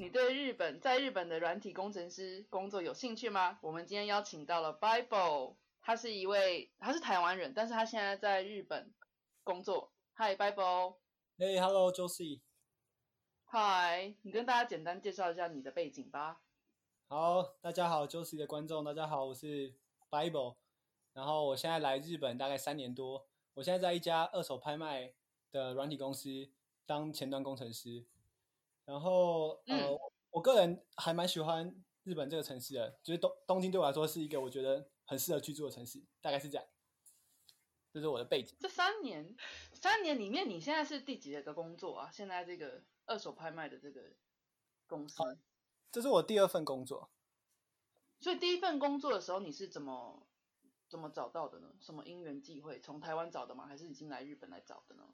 你对日本在日本的软体工程师工作有兴趣吗？我们今天邀请到了 Bible，他是一位他是台湾人，但是他现在在日本工作。Hi Bible，嘿，Hello，Josie。Hi，你跟大家简单介绍一下你的背景吧。好，大家好，Josie 的观众，大家好，我是 Bible，然后我现在来日本大概三年多，我现在在一家二手拍卖的软体公司当前端工程师。然后，呃，我个人还蛮喜欢日本这个城市的，就是东东京对我来说是一个我觉得很适合居住的城市，大概是这样。这是我的背景。这三年，三年里面，你现在是第几个工作啊？现在这个二手拍卖的这个公司，这是我第二份工作。所以第一份工作的时候，你是怎么怎么找到的呢？什么因缘际会，从台湾找的吗？还是已经来日本来找的呢？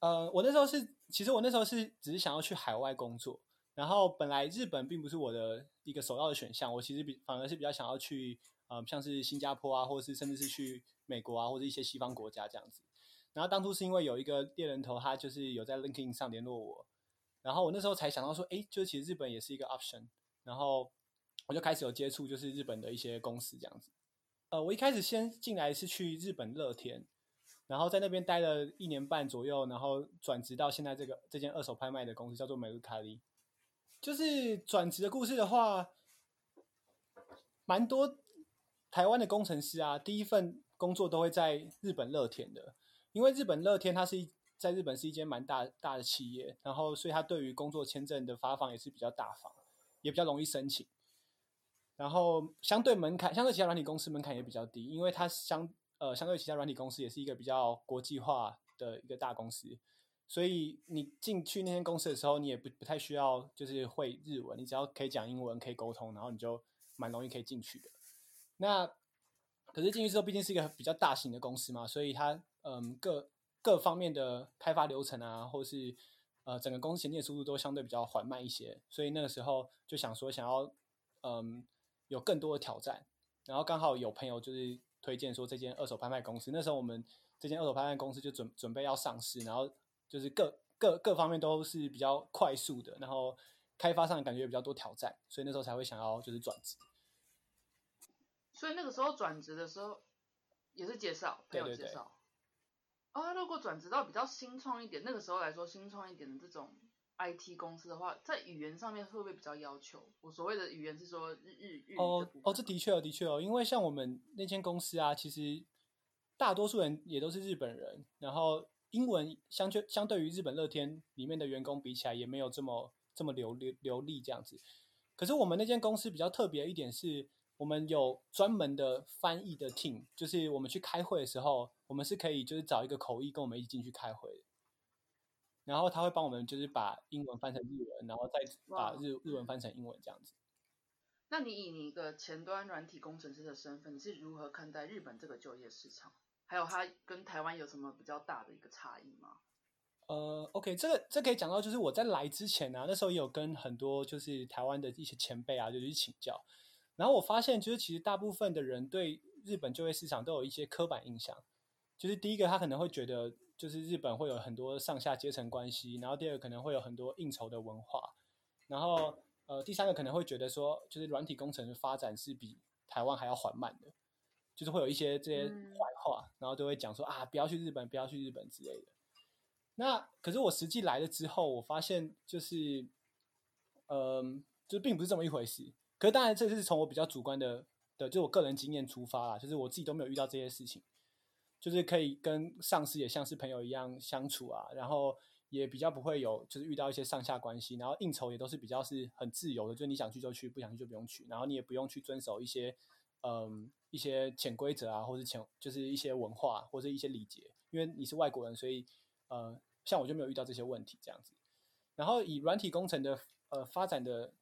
呃，我那时候是，其实我那时候是只是想要去海外工作，然后本来日本并不是我的一个首要的选项，我其实比反而是比较想要去，呃，像是新加坡啊，或者是甚至是去美国啊，或者一些西方国家这样子。然后当初是因为有一个猎人头，他就是有在 LinkedIn 上联络我，然后我那时候才想到说，哎，就其实日本也是一个 option，然后我就开始有接触，就是日本的一些公司这样子。呃，我一开始先进来是去日本乐天。然后在那边待了一年半左右，然后转职到现在这个这间二手拍卖的公司，叫做美日卡利。就是转职的故事的话，蛮多台湾的工程师啊，第一份工作都会在日本乐天的，因为日本乐天它是一在日本是一间蛮大大的企业，然后所以它对于工作签证的发放也是比较大方，也比较容易申请。然后相对门槛，相对其他软体公司门槛也比较低，因为它相。呃，相对其他软体公司，也是一个比较国际化的一个大公司，所以你进去那间公司的时候，你也不不太需要就是会日文，你只要可以讲英文，可以沟通，然后你就蛮容易可以进去的。那可是进去之后，毕竟是一个比较大型的公司嘛，所以它嗯各各方面的开发流程啊，或是呃整个公司前进的速度都相对比较缓慢一些，所以那个时候就想说想要嗯有更多的挑战，然后刚好有朋友就是。推荐说这间二手拍卖公司，那时候我们这间二手拍卖公司就准准备要上市，然后就是各各各方面都是比较快速的，然后开发上感觉比较多挑战，所以那时候才会想要就是转职。所以那个时候转职的时候也是介绍朋友介绍啊，如果转职到比较新创一点，那个时候来说新创一点的这种。IT 公司的话，在语言上面会不会比较要求？我所谓的语言是说日日日哦哦，这的确哦，的确哦，因为像我们那间公司啊，其实大多数人也都是日本人，然后英文相对相对于日本乐天里面的员工比起来，也没有这么这么流流流利这样子。可是我们那间公司比较特别一点是，我们有专门的翻译的 team，就是我们去开会的时候，我们是可以就是找一个口译跟我们一起进去开会。然后他会帮我们，就是把英文翻成日文，然后再把日日文翻成英文这样子。那你以你一个前端软体工程师的身份，你是如何看待日本这个就业市场？还有它跟台湾有什么比较大的一个差异吗？呃，OK，这个这可以讲到，就是我在来之前呢，那时候也有跟很多就是台湾的一些前辈啊，就去请教。然后我发现，就是其实大部分的人对日本就业市场都有一些刻板印象。就是第一个，他可能会觉得。就是日本会有很多上下阶层关系，然后第二个可能会有很多应酬的文化，然后呃第三个可能会觉得说，就是软体工程的发展是比台湾还要缓慢的，就是会有一些这些坏话，然后都会讲说啊不要去日本，不要去日本之类的。那可是我实际来了之后，我发现就是，嗯，就并不是这么一回事。可是当然这是从我比较主观的的，就我个人经验出发啦，就是我自己都没有遇到这些事情。就是可以跟上司也像是朋友一样相处啊，然后也比较不会有就是遇到一些上下关系，然后应酬也都是比较是很自由的，就是你想去就去，不想去就不用去，然后你也不用去遵守一些嗯一些潜规则啊，或者潜就是一些文化或者一些礼节，因为你是外国人，所以呃像我就没有遇到这些问题这样子。然后以软体工程的呃发展的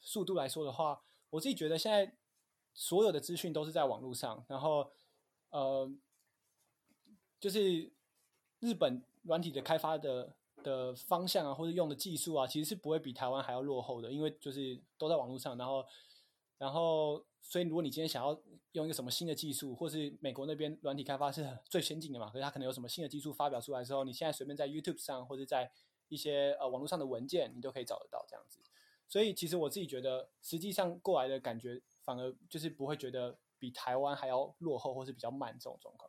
速度来说的话，我自己觉得现在所有的资讯都是在网络上，然后呃，就是日本软体的开发的的方向啊，或者用的技术啊，其实是不会比台湾还要落后的，因为就是都在网络上，然后然后所以如果你今天想要用一个什么新的技术，或是美国那边软体开发是最先进的嘛，可是它可能有什么新的技术发表出来之后，你现在随便在 YouTube 上或者在一些呃网络上的文件，你都可以找得到这样子。所以其实我自己觉得，实际上过来的感觉反而就是不会觉得比台湾还要落后，或是比较慢这种状况。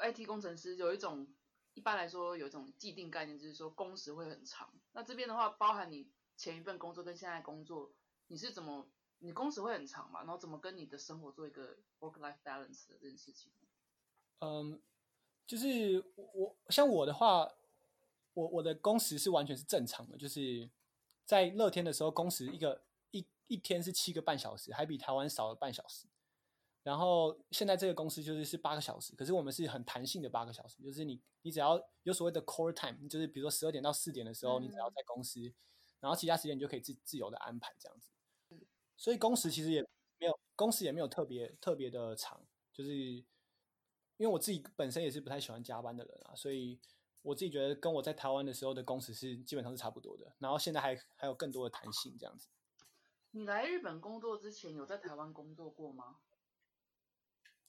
IT 工程师有一种一般来说有一种既定概念，就是说工时会很长。那这边的话，包含你前一份工作跟现在工作，你是怎么你工时会很长嘛？然后怎么跟你的生活做一个 work life balance 的这件事情？嗯，就是我像我的话，我我的工时是完全是正常的，就是在乐天的时候，工时一个一一天是七个半小时，还比台湾少了半小时。然后现在这个公司就是是八个小时，可是我们是很弹性的八个小时，就是你你只要有所谓的 core time，就是比如说十二点到四点的时候，你只要在公司，然后其他时间你就可以自自由的安排这样子。所以工时其实也没有，工时也没有特别特别的长，就是因为我自己本身也是不太喜欢加班的人啊，所以我自己觉得跟我在台湾的时候的工时是基本上是差不多的，然后现在还还有更多的弹性这样子。你来日本工作之前有在台湾工作过吗？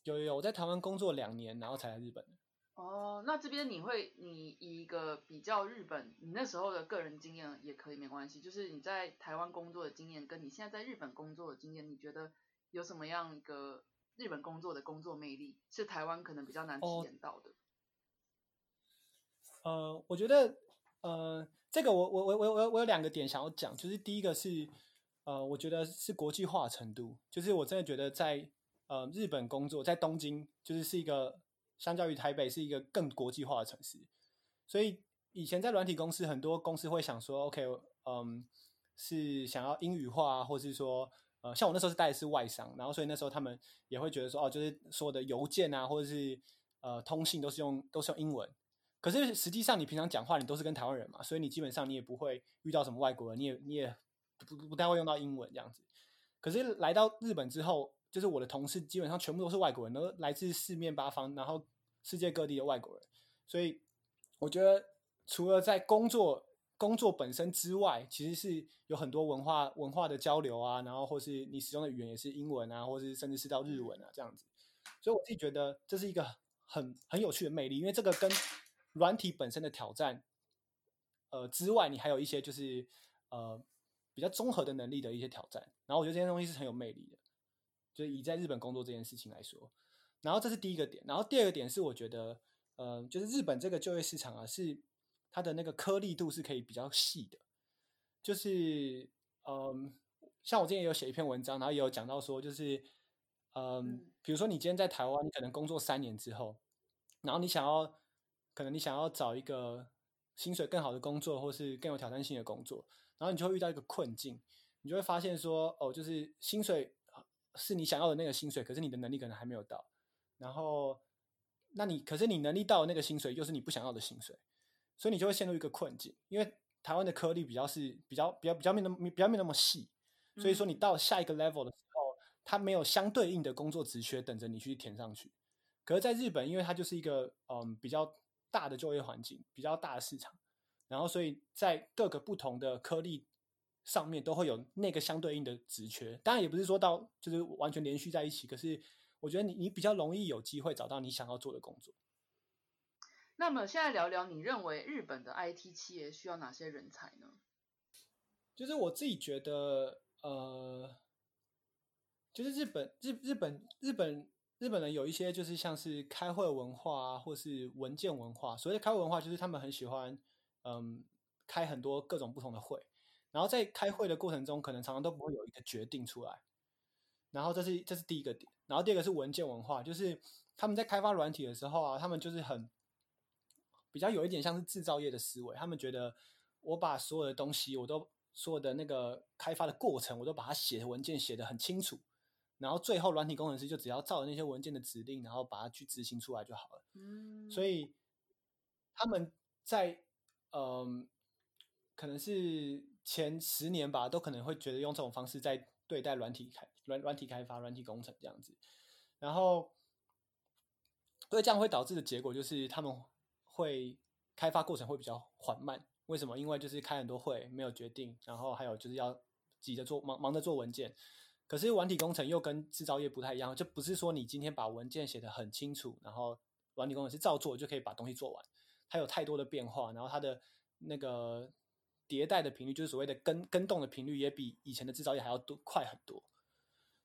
有有有，我在台湾工作两年，然后才来日本的。哦，那这边你会，你以一个比较日本，你那时候的个人经验也可以没关系，就是你在台湾工作的经验，跟你现在在日本工作的经验，你觉得有什么样一个日本工作的工作魅力，是台湾可能比较难体哦验到的？呃，我觉得呃，这个我我我我我我有两个点想要讲，就是第一个是呃，我觉得是国际化程度，就是我真的觉得在呃日本工作，在东京就是是一个相较于台北是一个更国际化的城市，所以以前在软体公司，很多公司会想说，OK，嗯，是想要英语化，或是说呃，像我那时候是带的是外商，然后所以那时候他们也会觉得说，哦，就是所有的邮件啊，或者是呃通信都是用都是用英文。可是实际上，你平常讲话你都是跟台湾人嘛，所以你基本上你也不会遇到什么外国人，你也你也不不不太会用到英文这样子。可是来到日本之后，就是我的同事基本上全部都是外国人，都来自四面八方，然后世界各地的外国人。所以我觉得，除了在工作工作本身之外，其实是有很多文化文化的交流啊，然后或是你使用的语言也是英文啊，或是甚至是到日文啊这样子。所以我自己觉得这是一个很很有趣的魅力，因为这个跟软体本身的挑战，呃之外，你还有一些就是呃比较综合的能力的一些挑战。然后我觉得这些东西是很有魅力的，就是以在日本工作这件事情来说。然后这是第一个点，然后第二个点是我觉得，呃，就是日本这个就业市场啊，是它的那个颗粒度是可以比较细的，就是嗯，像我之前也有写一篇文章，然后也有讲到说，就是嗯，比如说你今天在台湾，你可能工作三年之后，然后你想要，可能你想要找一个薪水更好的工作，或是更有挑战性的工作，然后你就会遇到一个困境，你就会发现说，哦，就是薪水是你想要的那个薪水，可是你的能力可能还没有到，然后，那你可是你能力到的那个薪水又是你不想要的薪水，所以你就会陷入一个困境，因为台湾的颗粒比较是比较比较比较没那么比较没那么细，所以说你到下一个 level 的时候，它没有相对应的工作职缺等着你去填上去。可是在日本，因为它就是一个嗯比较大的就业环境，比较大的市场，然后所以在各个不同的颗粒上面都会有那个相对应的职缺。当然也不是说到就是完全连续在一起，可是我觉得你你比较容易有机会找到你想要做的工作。那么现在聊聊，你认为日本的 IT 企业需要哪些人才呢？就是我自己觉得，呃，就是日本日日本日本日本人有一些就是像是开会文化啊，或是文件文化。所谓的开会文化，就是他们很喜欢，嗯，开很多各种不同的会，然后在开会的过程中，可能常常都不会有一个决定出来。然后这是这是第一个点，然后第二个是文件文化，就是他们在开发软体的时候啊，他们就是很比较有一点像是制造业的思维，他们觉得我把所有的东西，我都所有的那个开发的过程，我都把它写文件写得很清楚，然后最后软体工程师就只要照着那些文件的指令，然后把它去执行出来就好了。嗯，所以他们在嗯，可能是前十年吧，都可能会觉得用这种方式在对待软体开软软体开发、软体工程这样子，然后，所以这样会导致的结果就是他们会开发过程会比较缓慢。为什么？因为就是开很多会没有决定，然后还有就是要急着做忙忙着做文件。可是软体工程又跟制造业不太一样，就不是说你今天把文件写得很清楚，然后软体工程师照做就可以把东西做完。它有太多的变化，然后它的那个迭代的频率，就是所谓的跟跟动的频率，也比以前的制造业还要多快很多。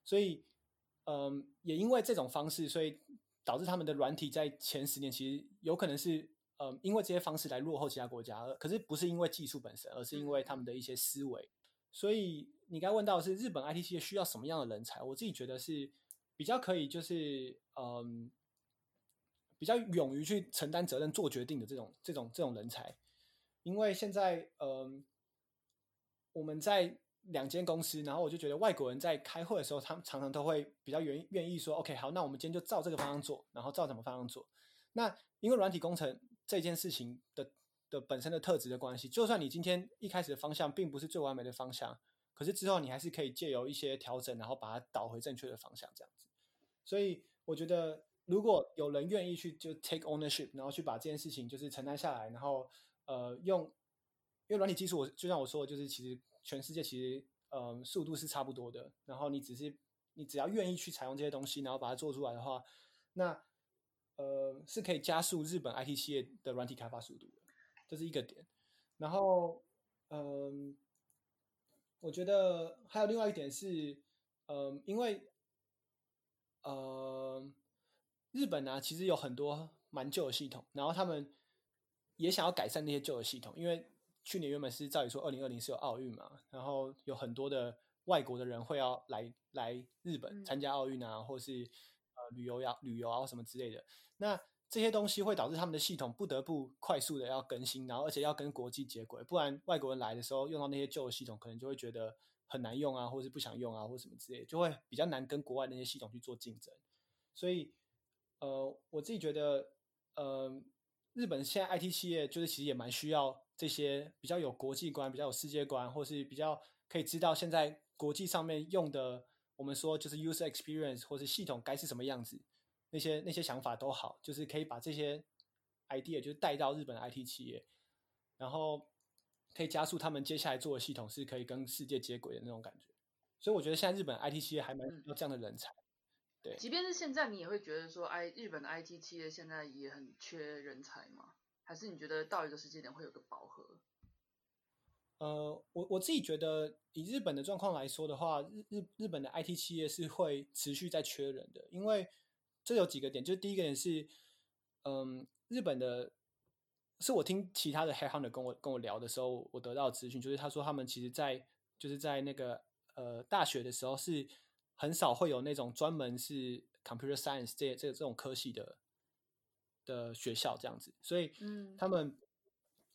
所以，嗯，也因为这种方式，所以导致他们的软体在前十年其实有可能是，嗯，因为这些方式来落后其他国家。可是不是因为技术本身，而是因为他们的一些思维。所以你刚问到是日本 IT 企业需要什么样的人才？我自己觉得是比较可以，就是嗯。比较勇于去承担责任、做决定的这种、这种、这种人才，因为现在，嗯，我们在两间公司，然后我就觉得外国人在开会的时候，他们常常都会比较愿愿意说，OK，好，那我们今天就照这个方向做，然后照什么方向做。那因为软体工程这件事情的的本身的特质的关系，就算你今天一开始的方向并不是最完美的方向，可是之后你还是可以借由一些调整，然后把它导回正确的方向，这样子。所以我觉得。如果有人愿意去就 take ownership，然后去把这件事情就是承担下来，然后呃用，因为软体技术我就像我说的，就是其实全世界其实呃速度是差不多的，然后你只是你只要愿意去采用这些东西，然后把它做出来的话，那呃是可以加速日本 IT 企业的软体开发速度的，这是一个点。然后嗯，我觉得还有另外一点是，嗯，因为呃。日本呢，其实有很多蛮旧的系统，然后他们也想要改善那些旧的系统，因为去年原本是照理说二零二零是有奥运嘛，然后有很多的外国的人会要来来日本参加奥运啊，或是呃旅游呀、旅游啊什么之类的。那这些东西会导致他们的系统不得不快速的要更新，然后而且要跟国际接轨，不然外国人来的时候用到那些旧的系统，可能就会觉得很难用啊，或是不想用啊，或什么之类，就会比较难跟国外那些系统去做竞争，所以。呃，我自己觉得，呃，日本现在 IT 企业就是其实也蛮需要这些比较有国际观、比较有世界观，或是比较可以知道现在国际上面用的，我们说就是 user experience 或是系统该是什么样子，那些那些想法都好，就是可以把这些 idea 就是带到日本 IT 企业，然后可以加速他们接下来做的系统是可以跟世界接轨的那种感觉。所以我觉得现在日本 IT 企业还蛮需要这样的人才。对，即便是现在，你也会觉得说，I 日本的 IT 企业现在也很缺人才吗？还是你觉得到一个时间点会有个饱和？呃，我我自己觉得，以日本的状况来说的话，日日日本的 IT 企业是会持续在缺人的，因为这有几个点，就第一个点是，嗯，日本的，是我听其他的 headhunter 跟我跟我聊的时候，我得到资讯，就是他说他们其实在就是在那个呃大学的时候是。很少会有那种专门是 computer science 这这这种科系的的学校这样子，所以他们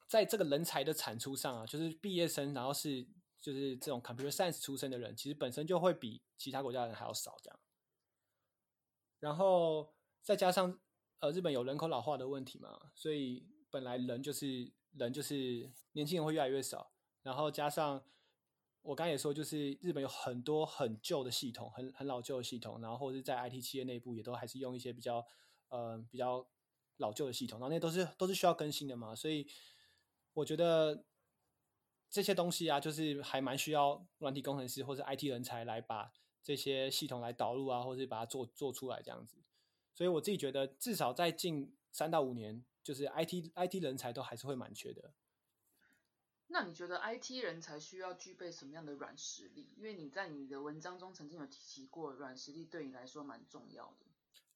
在这个人才的产出上啊，就是毕业生，然后是就是这种 computer science 出身的人，其实本身就会比其他国家人还要少这样。然后再加上呃，日本有人口老化的问题嘛，所以本来人就是人就是年轻人会越来越少，然后加上。我刚也说，就是日本有很多很旧的系统，很很老旧的系统，然后或者是在 IT 企业内部也都还是用一些比较呃比较老旧的系统，然后那都是都是需要更新的嘛，所以我觉得这些东西啊，就是还蛮需要软体工程师或者 IT 人才来把这些系统来导入啊，或者是把它做做出来这样子。所以我自己觉得，至少在近三到五年，就是 IT IT 人才都还是会蛮缺的。那你觉得 IT 人才需要具备什么样的软实力？因为你在你的文章中曾经有提及过，软实力对你来说蛮重要的。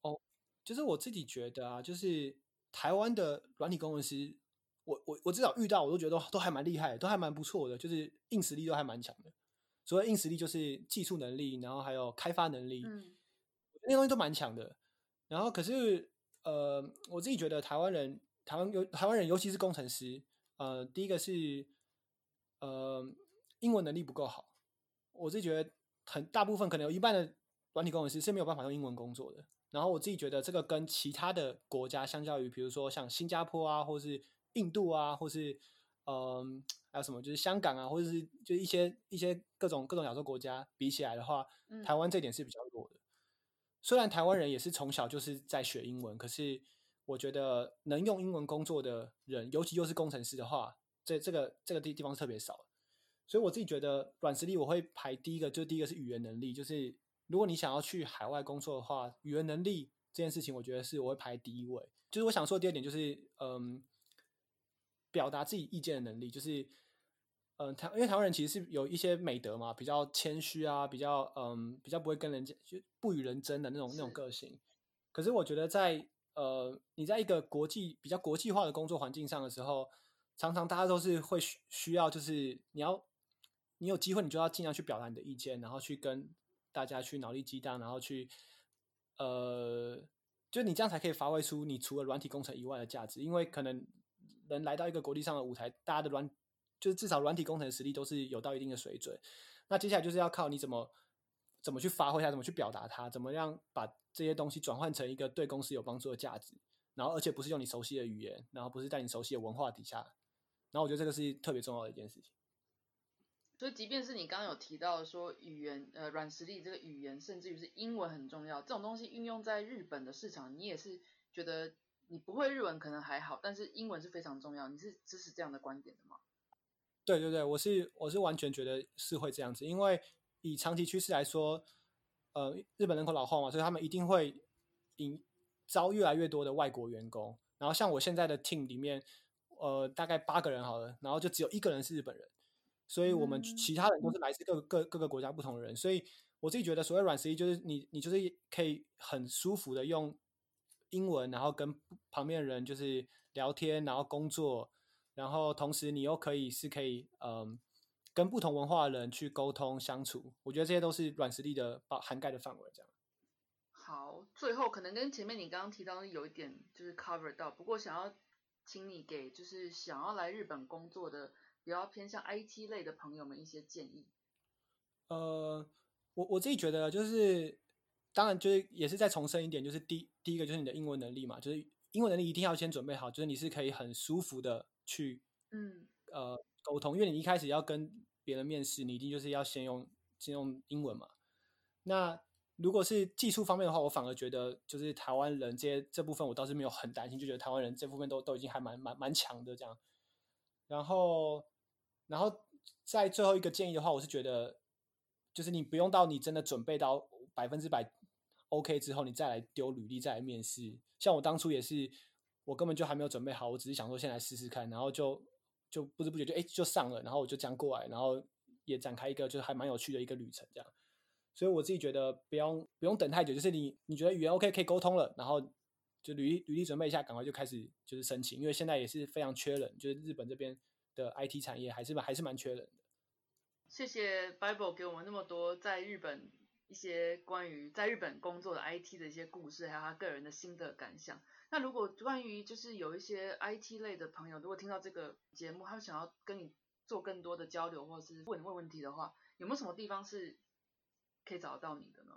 哦，就是我自己觉得啊，就是台湾的软体工程师，我我我至少遇到，我都觉得都都还蛮厉害，都还蛮不错的，就是硬实力都还蛮强的。所谓硬实力，就是技术能力，然后还有开发能力，嗯，那些东西都蛮强的。然后可是，呃，我自己觉得台湾人，台湾有台湾人，尤其是工程师，呃，第一个是。呃，英文能力不够好，我自己觉得很大部分可能有一半的软体工程师是没有办法用英文工作的。然后我自己觉得这个跟其他的国家相较于，比如说像新加坡啊，或是印度啊，或是嗯，还有什么就是香港啊，或者是就一些一些各种各种亚洲国家比起来的话，台湾这点是比较弱的。虽然台湾人也是从小就是在学英文，可是我觉得能用英文工作的人，尤其又是工程师的话，这这个这个地地方是特别少。所以我自己觉得软实力我会排第一个，就第一个是语言能力，就是如果你想要去海外工作的话，语言能力这件事情，我觉得是我会排第一位。就是我想说第二点就是，嗯，表达自己意见的能力，就是。嗯，台因为台湾人其实是有一些美德嘛，比较谦虚啊，比较嗯，比较不会跟人家就不与人争的那种那种个性。可是我觉得在呃，你在一个国际比较国际化的工作环境上的时候，常常大家都是会需需要，就是你要你有机会，你就要尽量去表达你的意见，然后去跟大家去脑力激荡，然后去呃，就你这样才可以发挥出你除了软体工程以外的价值。因为可能能来到一个国际上的舞台，大家的软就是至少软体工程实力都是有到一定的水准，那接下来就是要靠你怎么怎么去发挥它，怎么去表达它，怎么样把这些东西转换成一个对公司有帮助的价值，然后而且不是用你熟悉的语言，然后不是在你熟悉的文化底下，然后我觉得这个是特别重要的一件事情。所以，即便是你刚刚有提到说语言呃软实力这个语言，甚至于是英文很重要，这种东西运用在日本的市场，你也是觉得你不会日文可能还好，但是英文是非常重要，你是支持这样的观点的吗？对对对，我是我是完全觉得是会这样子，因为以长期趋势来说，呃，日本人口老化嘛，所以他们一定会引招越来越多的外国员工。然后像我现在的 team 里面，呃，大概八个人好了，然后就只有一个人是日本人，所以我们其他人都是来自各各各个国家不同的人。所以我自己觉得，所谓软实力就是你你就是可以很舒服的用英文，然后跟旁边的人就是聊天，然后工作。然后同时，你又可以是可以，嗯，跟不同文化的人去沟通相处。我觉得这些都是软实力的包涵盖的范围。这样。好，最后可能跟前面你刚刚提到的有一点就是 cover 到，不过想要请你给就是想要来日本工作的比较偏向 IT 类的朋友们一些建议。呃，我我自己觉得就是，当然就是也是再重申一点，就是第第一个就是你的英文能力嘛，就是英文能力一定要先准备好，就是你是可以很舒服的。去，嗯，呃，沟通，因为你一开始要跟别人面试，你一定就是要先用先用英文嘛。那如果是技术方面的话，我反而觉得就是台湾人这些这部分我倒是没有很担心，就觉得台湾人这部分都都已经还蛮蛮蛮强的这样。然后，然后在最后一个建议的话，我是觉得就是你不用到你真的准备到百分之百 OK 之后，你再来丢履历再来面试。像我当初也是。我根本就还没有准备好，我只是想说先来试试看，然后就就不知不觉就哎就上了，然后我就这样过来，然后也展开一个就是还蛮有趣的一个旅程这样。所以我自己觉得不用不用等太久，就是你你觉得语言 OK 可以沟通了，然后就履历履历准备一下，赶快就开始就是申请，因为现在也是非常缺人，就是日本这边的 IT 产业还是还是蛮缺人的。谢谢 Bible 给我们那么多在日本一些关于在日本工作的 IT 的一些故事，还有他个人的心得感想。那如果关于就是有一些 IT 类的朋友，如果听到这个节目，他想要跟你做更多的交流，或者是问问问题的话，有没有什么地方是可以找得到你的呢？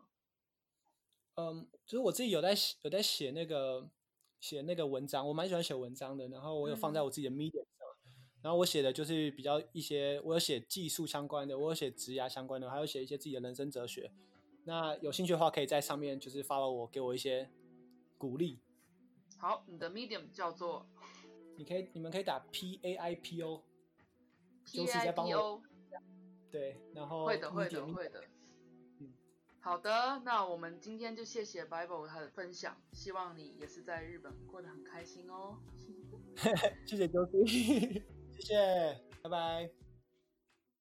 嗯，就是我自己有在写有在写那个写那个文章，我蛮喜欢写文章的，然后我有放在我自己的 Medium 上，然后我写的就是比较一些，我有写技术相关的，我有写职涯相关的，还有写一些自己的人生哲学。那有兴趣的话，可以在上面就是发了我，给我一些鼓励。好，你的 medium 叫做，你可以，你们可以打 P A I P O，P A I P O，对，然后会的，会的，会的。嗯，好的，那我们今天就谢谢 Bible 他的分享，希望你也是在日本过得很开心哦。谢谢周 o 谢谢，拜拜。